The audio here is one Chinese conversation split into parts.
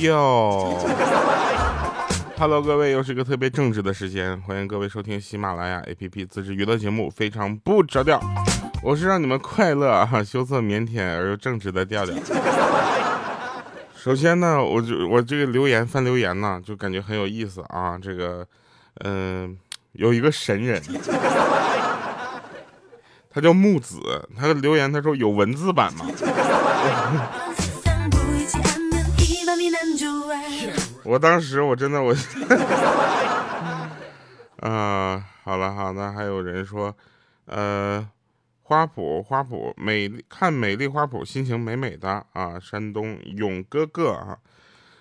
哟，Hello，各位，又是一个特别正直的时间，欢迎各位收听喜马拉雅 APP 自制娱乐节目，非常不着调，我是让你们快乐啊，羞涩腼腆而又正直的调调。首先呢，我就我这个留言翻留言呢，就感觉很有意思啊，这个，嗯，有一个神人。他叫木子，他的留言他说有文字版吗？我当时我真的我，啊，好了好的，还有人说，呃，花圃花圃美看美丽花圃心情美美的啊，山东勇哥哥啊，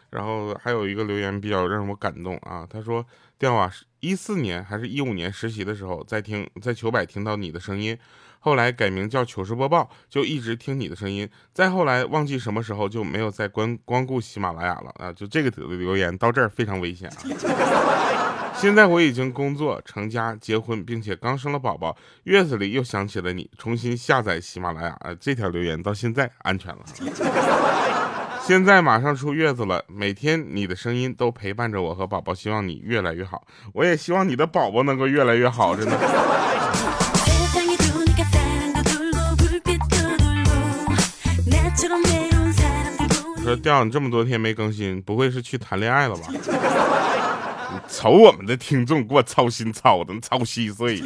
然后还有一个留言比较让我感动啊，他说电话一四年还是一五年实习的时候，在听在糗百听到你的声音，后来改名叫糗事播报，就一直听你的声音。再后来忘记什么时候就没有再光光顾喜马拉雅了啊！就这个留言到这儿非常危险啊！现在我已经工作成家结婚，并且刚生了宝宝，月子里又想起了你，重新下载喜马拉雅啊！这条留言到现在安全了。现在马上出月子了，每天你的声音都陪伴着我和宝宝，希望你越来越好，我也希望你的宝宝能够越来越好，真的。说调你这么多天没更新，不会是去谈恋爱了吧？你 瞅我们的听众给我操心操的，操稀碎。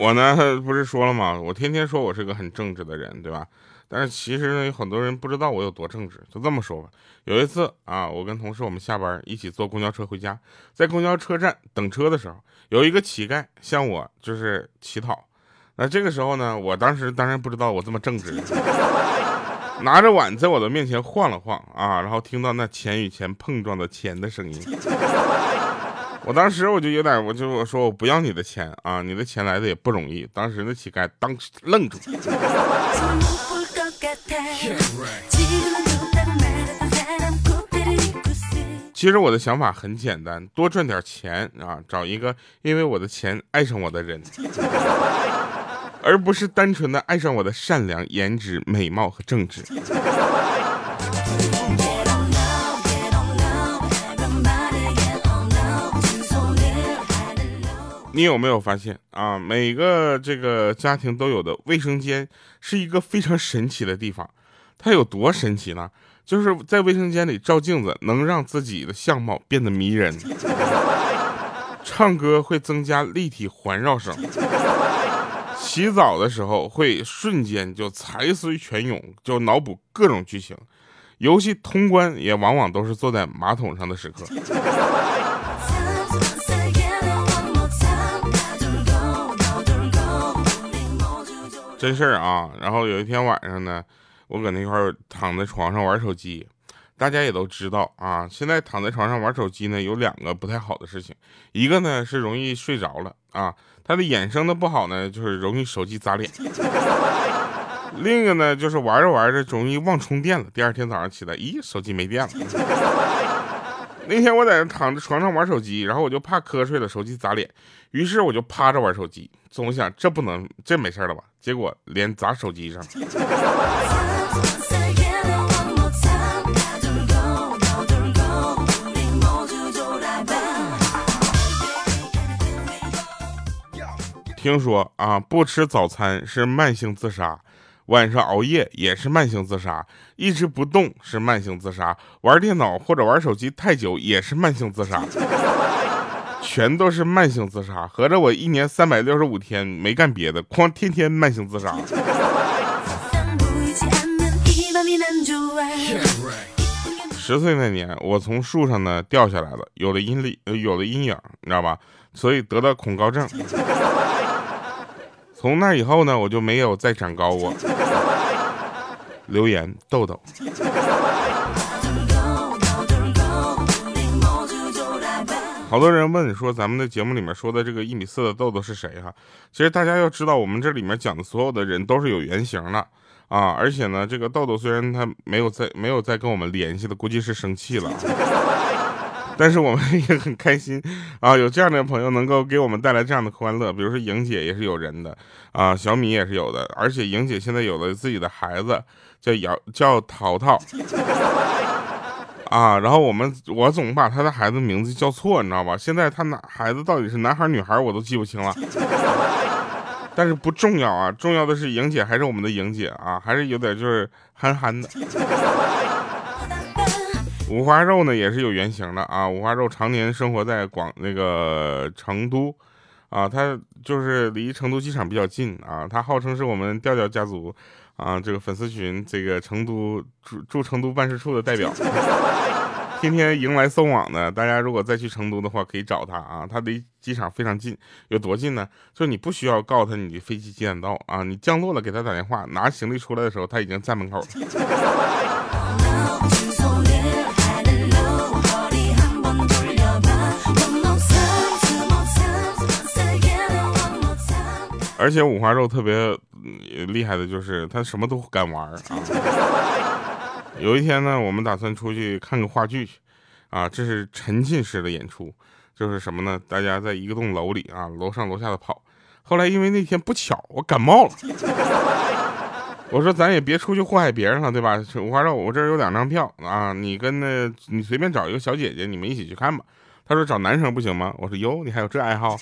我呢不是说了吗？我天天说我是个很正直的人，对吧？但是其实呢，有很多人不知道我有多正直。就这么说吧，有一次啊，我跟同事我们下班一起坐公交车回家，在公交车站等车的时候，有一个乞丐向我就是乞讨。那这个时候呢，我当时当然不知道我这么正直，拿着碗在我的面前晃了晃啊，然后听到那钱与钱碰撞的钱的声音。我当时我就有点，我就我说我不要你的钱啊，你的钱来的也不容易。当时那乞丐当时愣住。其实我的想法很简单，多赚点钱啊，找一个因为我的钱爱上我的人，而不是单纯的爱上我的善良、颜值、美貌和正直。你有没有发现啊？每个这个家庭都有的卫生间是一个非常神奇的地方。它有多神奇呢？就是在卫生间里照镜子，能让自己的相貌变得迷人；唱歌会增加立体环绕声；洗澡的时候会瞬间就财髓泉涌，就脑补各种剧情；游戏通关也往往都是坐在马桶上的时刻。真事儿啊！然后有一天晚上呢，我搁那块儿躺在床上玩手机。大家也都知道啊，现在躺在床上玩手机呢，有两个不太好的事情。一个呢是容易睡着了啊，它的衍生的不好呢，就是容易手机砸脸。另一个呢就是玩着玩着容易忘充电了，第二天早上起来，咦，手机没电了。那天我在那躺在床上玩手机，然后我就怕瞌睡了，手机砸脸，于是我就趴着玩手机。总想这不能，这没事了吧？结果脸砸手机上。听说啊，不吃早餐是慢性自杀。晚上熬夜也是慢性自杀，一直不动是慢性自杀，玩电脑或者玩手机太久也是慢性自杀，全都是慢性自杀。合着我一年三百六十五天没干别的，光天天慢性自杀。十岁那年，我从树上呢掉下来了，有了阴历，有了阴影，你知道吧？所以得了恐高症。从那以后呢，我就没有再长高过。留言豆豆，好多人问说咱们的节目里面说的这个一米四的豆豆是谁哈？其实大家要知道，我们这里面讲的所有的人都是有原型的啊。而且呢，这个豆豆虽然他没有再没有再跟我们联系了，估计是生气了。但是我们也很开心啊，有这样的朋友能够给我们带来这样的欢乐。比如说莹姐也是有人的啊，小米也是有的，而且莹姐现在有了自己的孩子，叫姚叫淘淘啊。然后我们我总把他的孩子名字叫错，你知道吧？现在他男孩子到底是男孩女孩我都记不清了。但是不重要啊，重要的是莹姐还是我们的莹姐啊，还是有点就是憨憨的。五花肉呢也是有原型的啊，五花肉常年生活在广那个成都，啊，他就是离成都机场比较近啊，他号称是我们调调家族啊这个粉丝群这个成都驻驻成都办事处的代表。天天迎来送往的，大家如果再去成都的话，可以找他啊，他离机场非常近，有多近呢？就你不需要告诉他你的飞机几点到啊，你降落了给他打电话，拿行李出来的时候，他已经在门口了。而且五花肉特别厉害的就是他什么都敢玩啊。有一天呢，我们打算出去看个话剧去，啊，这是沉浸式的演出，就是什么呢？大家在一个栋楼里啊，楼上楼下的跑。后来因为那天不巧我感冒了，我说咱也别出去祸害别人了，对吧？五花肉，我这儿有两张票啊，你跟那，你随便找一个小姐姐，你们一起去看吧。他说找男生不行吗？我说哟，你还有这爱好？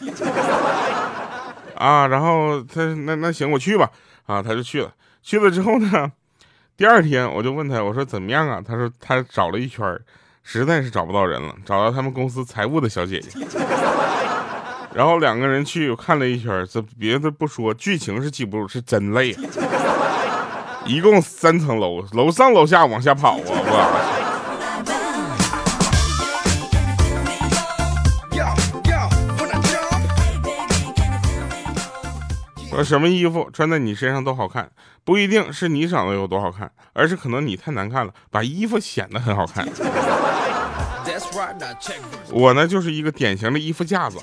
啊，然后他那那行，我去吧。啊，他就去了。去了之后呢？第二天我就问他，我说怎么样啊？他说他找了一圈，实在是找不到人了，找到他们公司财务的小姐姐，然后两个人去看了一圈，这别的不说，剧情是记不住，是真累。一共三层楼，楼上楼下往下跑啊，我。什么衣服穿在你身上都好看，不一定是你长得有多好看，而是可能你太难看了，把衣服显得很好看。我呢就是一个典型的衣服架子。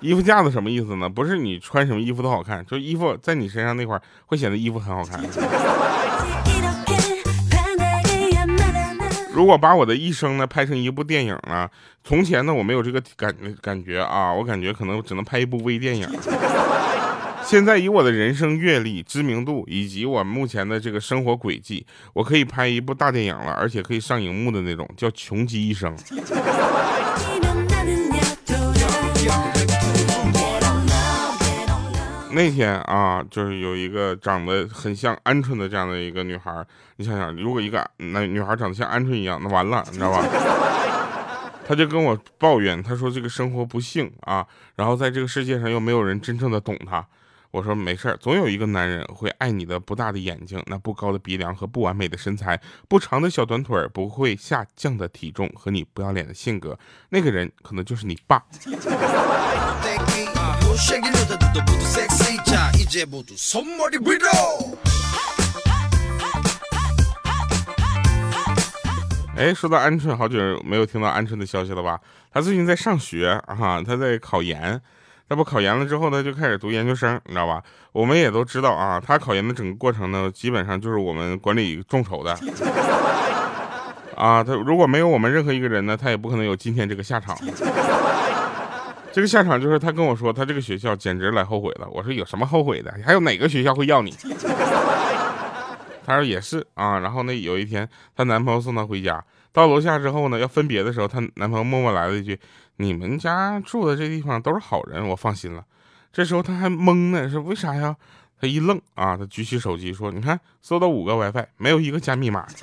衣服架子什么意思呢？不是你穿什么衣服都好看，就衣服在你身上那块会显得衣服很好看。如果把我的一生呢拍成一部电影呢？从前呢我没有这个感感觉啊，我感觉可能只能拍一部微电影。现在以我的人生阅历、知名度以及我目前的这个生活轨迹，我可以拍一部大电影了，而且可以上荧幕的那种，叫《穷极一生》。那天啊，就是有一个长得很像鹌鹑的这样的一个女孩，你想想，如果一个那女孩长得像鹌鹑一样，那完了，你知道吧？她就跟我抱怨，她说这个生活不幸啊，然后在这个世界上又没有人真正的懂她。我说没事儿，总有一个男人会爱你的不大的眼睛，那不高的鼻梁和不完美的身材，不长的小短腿，不会下降的体重和你不要脸的性格，那个人可能就是你爸。哎，说到鹌鹑，好久没有听到鹌鹑的消息了吧？他最近在上学啊，他在考研，他不考研了之后，他就开始读研究生，你知道吧？我们也都知道啊，他考研的整个过程呢，基本上就是我们管理众筹的啊。他如果没有我们任何一个人呢，他也不可能有今天这个下场。这个下场就是他跟我说，他这个学校简直来后悔了。我说有什么后悔的？还有哪个学校会要你？他说也是啊。然后那有一天，她男朋友送她回家，到楼下之后呢，要分别的时候，她男朋友默默来了一句：“你们家住的这地方都是好人，我放心了。”这时候他还懵呢，说为啥呀？他一愣啊，他举起手机说：“你看，搜到五个 WiFi，没有一个加密码。”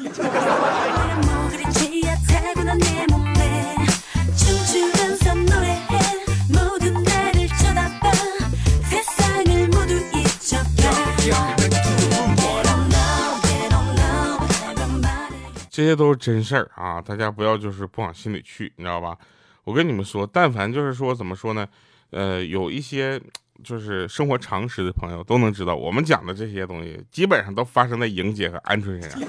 这些都是真事儿啊，大家不要就是不往心里去，你知道吧？我跟你们说，但凡就是说怎么说呢，呃，有一些就是生活常识的朋友都能知道，我们讲的这些东西基本上都发生在莹姐和鹌鹑身上。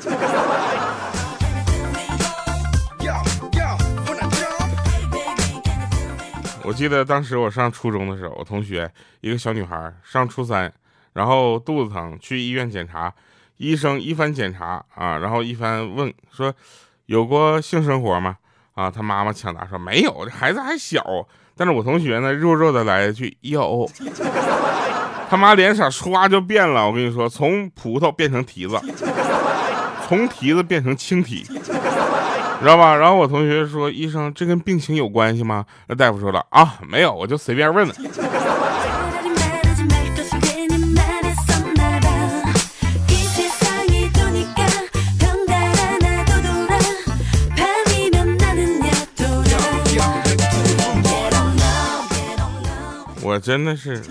我记得当时我上初中的时候，我同学一个小女孩上初三，然后肚子疼去医院检查。医生一番检查啊，然后一番问说：“有过性生活吗？”啊，他妈妈抢答说没有，这孩子还小。但是我同学呢，弱弱的来一句有。他妈脸色唰就变了，我跟你说，从葡萄变成提子，从提子变成青提，知道吧？然后我同学说：“医生，这跟病情有关系吗？”那大夫说了：“啊，没有，我就随便问问。”真的是。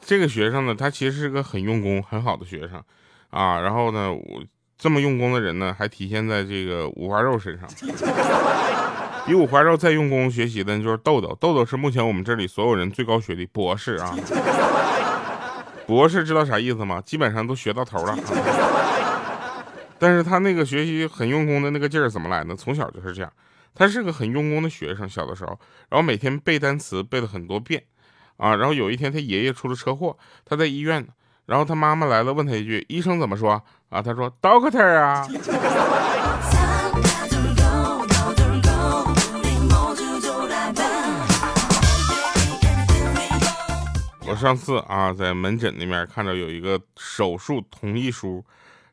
这个学生呢，他其实是个很用功、很好的学生，啊，然后呢，我这么用功的人呢，还体现在这个五花肉身上。比五花肉再用功学习的，就是豆豆。豆豆是目前我们这里所有人最高学历，博士啊。博士知道啥意思吗？基本上都学到头了。但是他那个学习很用功的那个劲儿怎么来呢？从小就是这样，他是个很用功的学生，小的时候，然后每天背单词背了很多遍。啊，然后有一天他爷爷出了车祸，他在医院呢，然后他妈妈来了，问他一句：“医生怎么说？”啊，他说：“Doctor 啊。”我上次啊，在门诊那边看到有一个手术同意书，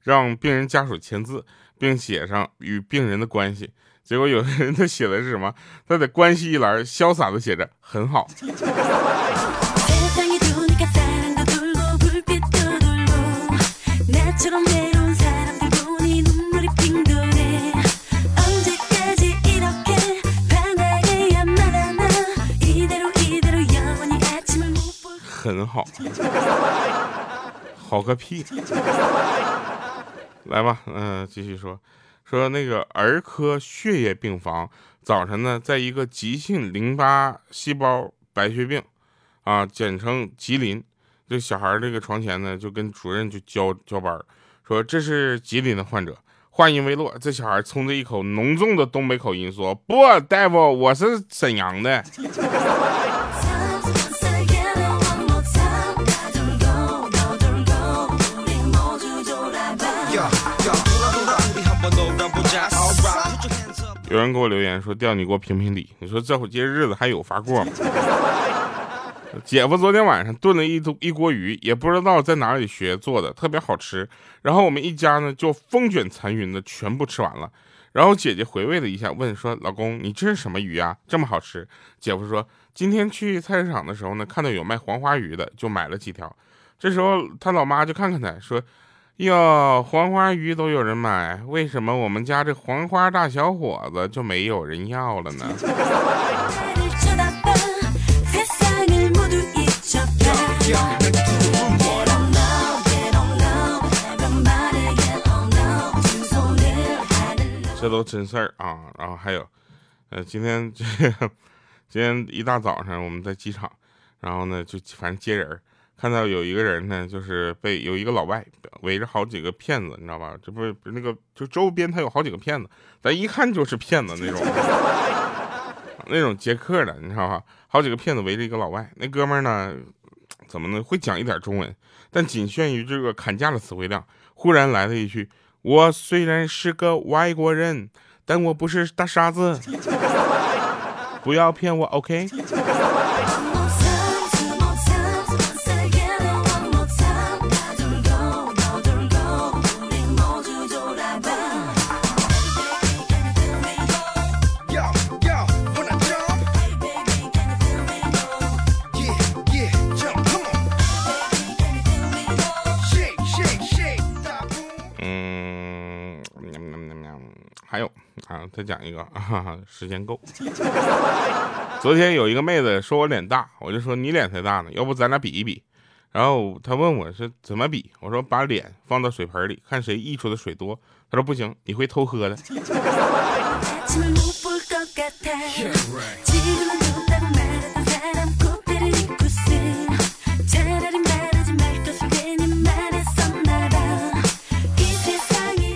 让病人家属签字，并写上与病人的关系。结果有的人他写的是什么？他在关系一栏潇洒的写着很好。很好，好个屁！来吧，嗯，继续说。说那个儿科血液病房早晨呢，在一个急性淋巴细胞白血病，啊，简称吉林，这小孩这个床前呢，就跟主任就交交班，说这是吉林的患者。话音未落，这小孩冲着一口浓重的东北口音说：“不，大夫，我是沈阳的。” 有人给我留言说：“调你给我评评理。”你说这会儿这日子还有法过吗？姐夫昨天晚上炖了一一锅鱼，也不知道在哪里学做的，特别好吃。然后我们一家呢就风卷残云的全部吃完了。然后姐姐回味了一下，问说：“老公，你这是什么鱼啊？这么好吃？”姐夫说：“今天去菜市场的时候呢，看到有卖黄花鱼的，就买了几条。”这时候他老妈就看看他说。哟，黄花鱼都有人买，为什么我们家这黄花大小伙子就没有人要了呢？这都真事儿啊！然后还有，呃，今天这今天一大早上我们在机场，然后呢就反正接人儿。看到有一个人呢，就是被有一个老外围着好几个骗子，你知道吧？这不是那个，就周边他有好几个骗子，咱一看就是骗子那种，那种接客的，你知道吧？好几个骗子围着一个老外，那哥们呢，怎么呢？会讲一点中文，但仅限于这个砍价的词汇量。忽然来了一句：“我虽然是个外国人，但我不是大傻子，不要骗我，OK？” 再讲一个 啊，时间够。昨天有一个妹子说我脸大，我就说你脸才大呢，要不咱俩比一比。然后她问我是怎么比，我说把脸放到水盆里，看谁溢出的水多。她说不行，你会偷喝的。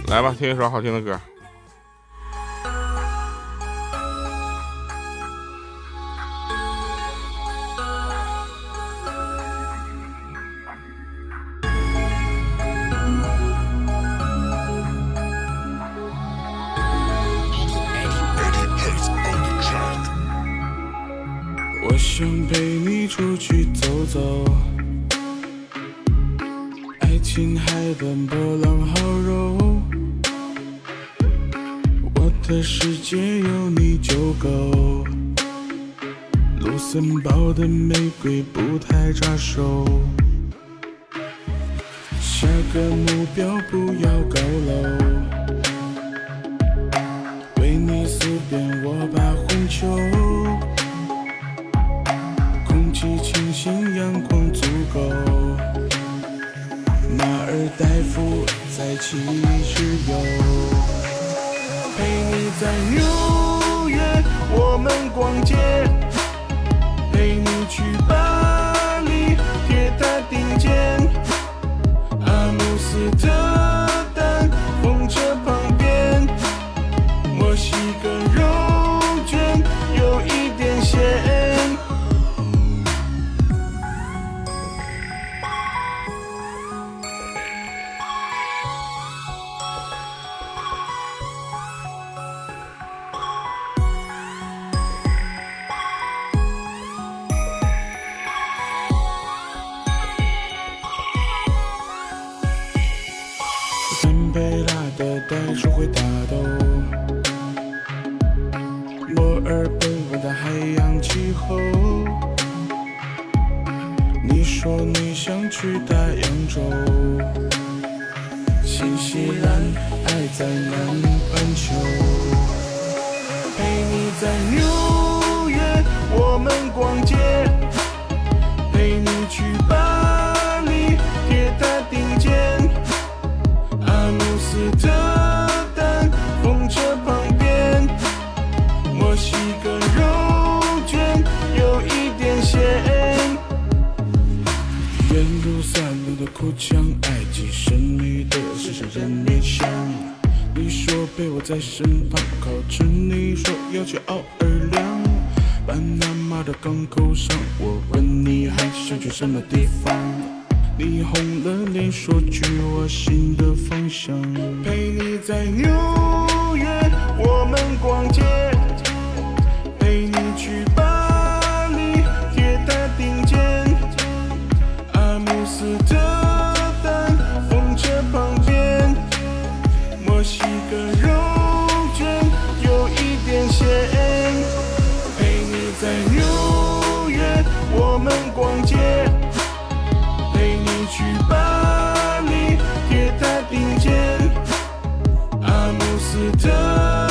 来吧，听一首好听的歌。我想陪你出去走走，爱琴海的波浪好柔，我的世界有你就够。卢森堡的玫瑰不太扎手，下个目标不要高楼。大夫在七日游，陪你在纽约，我们逛街，陪你去巴黎，铁塔顶尖，阿姆斯特。说会打斗，墨尔本湾的海洋气候。你说你想去大洋洲，新西兰爱在南半球，陪你在你红了脸，说句我心的方向。陪你在纽约，我们逛街。阿姆